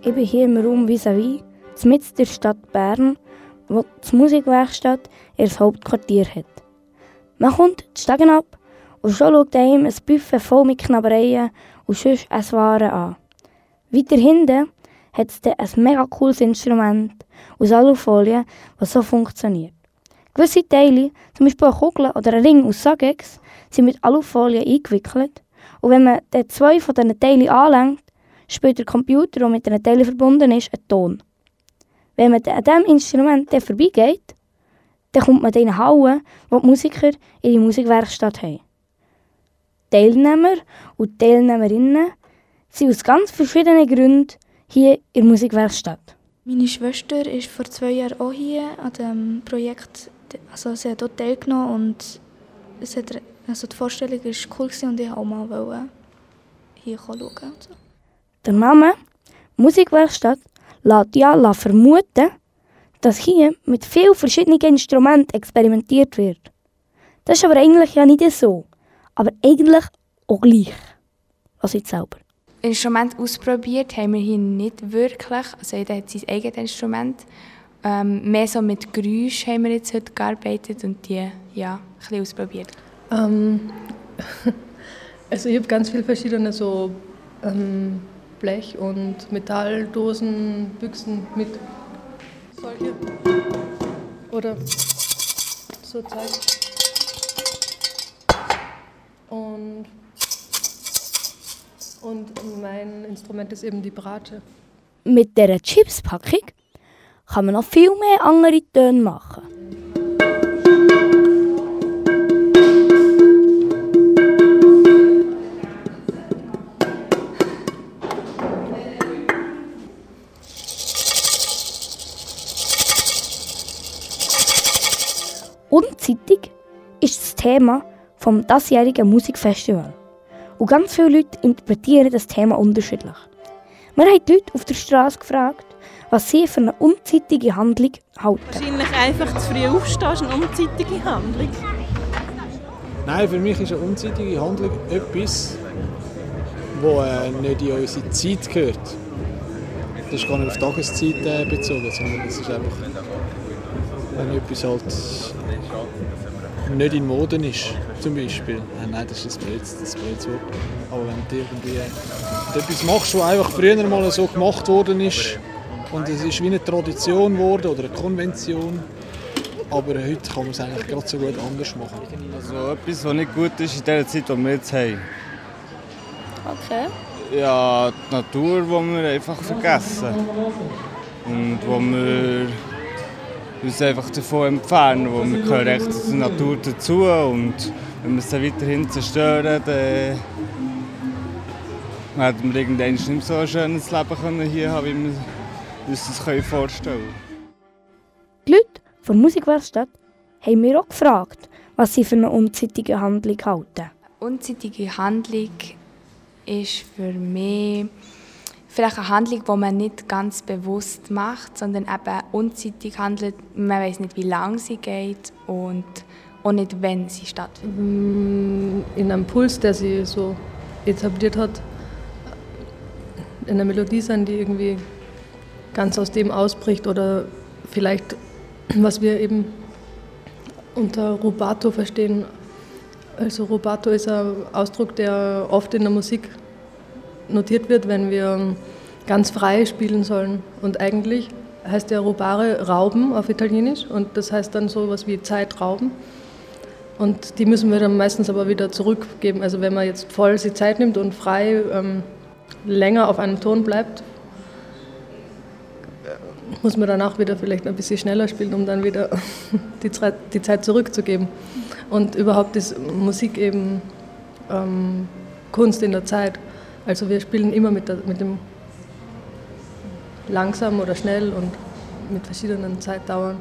Ich bin hier im Raum vis-à-vis, mitten der Stadt Bern, wo die Musikwerkstatt ihr Hauptquartier hat. Man kommt die Stegen ab und schon schaut einem ein Buffet voll mit Knabbereien und sonst Esswaren an. Weiter hinten hat es ein mega cooles Instrument aus Alufolie, das so funktioniert. Gewisse Teile, zum Beispiel eine Kugel oder ein Ring aus Sagex, sind mit Alufolie eingewickelt und wenn man dann zwei von diesen Teilen anlenkt, spielt der Computer, der mit diesen Teilen verbunden ist, einen Ton. Wenn man an diesem Instrument dann vorbeigeht, dann kommt man in eine Halle, wo die Musiker ihre Musikwerkstatt haben. Teilnehmer und Teilnehmerinnen sind aus ganz verschiedenen Gründen hier in der Musikwerkstatt. Meine Schwester ist vor zwei Jahren auch hier an dem Projekt, also sie hat dort teilgenommen und es hat, also die Vorstellung war cool und ich wollte auch mal hier schauen. So. Der Name Musikwerkstatt lässt ja vermuten, dass hier mit vielen verschiedenen Instrumenten experimentiert wird. Das ist aber eigentlich ja nicht so, aber eigentlich auch gleich. Was ich selber. Instrument ausprobiert haben wir hier nicht wirklich. Also jeder hat sein eigenes Instrument. Ähm, mehr so mit Geräusch haben wir jetzt heute gearbeitet und die ja, ein bisschen ausprobiert. Ähm, also ich habe ganz viele verschiedene so ähm, Blech- und Metalldosen, Büchsen mit solche oder so Zeug. Und, und mein Instrument ist eben die Bratsche. Mit dieser Chipspackung kann man noch viel mehr andere Töne machen. Unzeitig ist das Thema vom diesjährigen Musikfestival. Und ganz viele Leute interpretieren das Thema unterschiedlich. Wir haben die Leute auf der Straße gefragt, was sie für eine unzeitige Handlung halten. Wahrscheinlich einfach zu früh aufstehen ist eine unzeitige Handlung. Nein, für mich ist eine unzeitige Handlung etwas, das äh, nicht in unsere Zeit gehört. Das ist gar nicht auf Tageszeit äh, bezogen, sondern das ist einfach, wenn etwas halt nicht in Mode ist, zum Beispiel. Äh, nein, das ist das blödes Wort. Aber wenn du irgendwie etwas machst, was einfach früher mal so gemacht worden ist und es ist wie eine Tradition geworden oder eine Konvention, aber heute kann man es eigentlich gerade so gut anders machen. Also etwas, was nicht gut ist in der Zeit, die wir jetzt haben. Okay. Ja, die Natur, die wir einfach vergessen. Und wo wir uns einfach davon entfernen. Wo wir gehören echt zur Natur dazu und wenn wir sie weiterhin zerstören, dann werden wir irgendwann nicht mehr so ein schönes Leben können hier haben, wie wir uns das vorstellen können. Die Leute von der Musikwerkstatt haben mir auch gefragt, was sie für eine unzeitige Handlung halten. Unzeitige Handlung ist für mich vielleicht eine Handlung, die man nicht ganz bewusst macht, sondern eben unzeitig handelt. Man weiß nicht, wie lange sie geht und auch nicht, wenn sie stattfindet. Mm, in einem Puls, der sie so etabliert hat, in einer Melodie sein, die irgendwie ganz aus dem ausbricht oder vielleicht, was wir eben unter Rubato verstehen. Also Rubato ist ein Ausdruck, der oft in der Musik notiert wird, wenn wir ganz frei spielen sollen. Und eigentlich heißt der Rubare Rauben auf Italienisch und das heißt dann so etwas wie Zeitrauben. Und die müssen wir dann meistens aber wieder zurückgeben. Also wenn man jetzt voll die Zeit nimmt und frei ähm, länger auf einem Ton bleibt, muss man danach wieder vielleicht ein bisschen schneller spielen, um dann wieder die, die Zeit zurückzugeben. Und überhaupt ist Musik eben ähm, Kunst in der Zeit. Also wir spielen immer mit, der, mit dem langsam oder schnell und mit verschiedenen Zeitdauern.